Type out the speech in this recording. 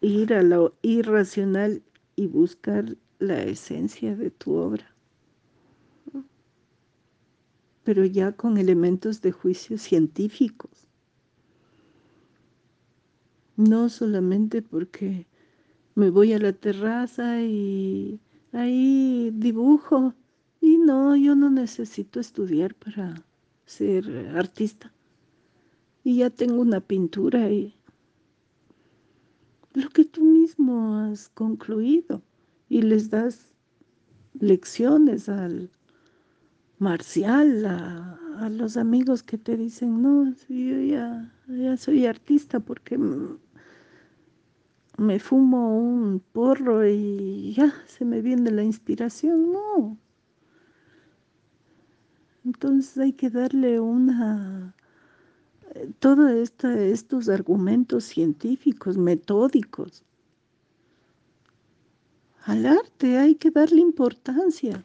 ir a lo irracional y buscar la esencia de tu obra. Pero ya con elementos de juicio científicos. No solamente porque me voy a la terraza y ahí dibujo. Y no, yo no necesito estudiar para ser artista. Y ya tengo una pintura y lo que tú mismo has concluido y les das lecciones al marcial, a, los amigos que te dicen, no, yo ya, ya soy artista porque me fumo un porro y ya se me viene la inspiración, no. Entonces hay que darle una, todos estos argumentos científicos, metódicos. Al arte hay que darle importancia.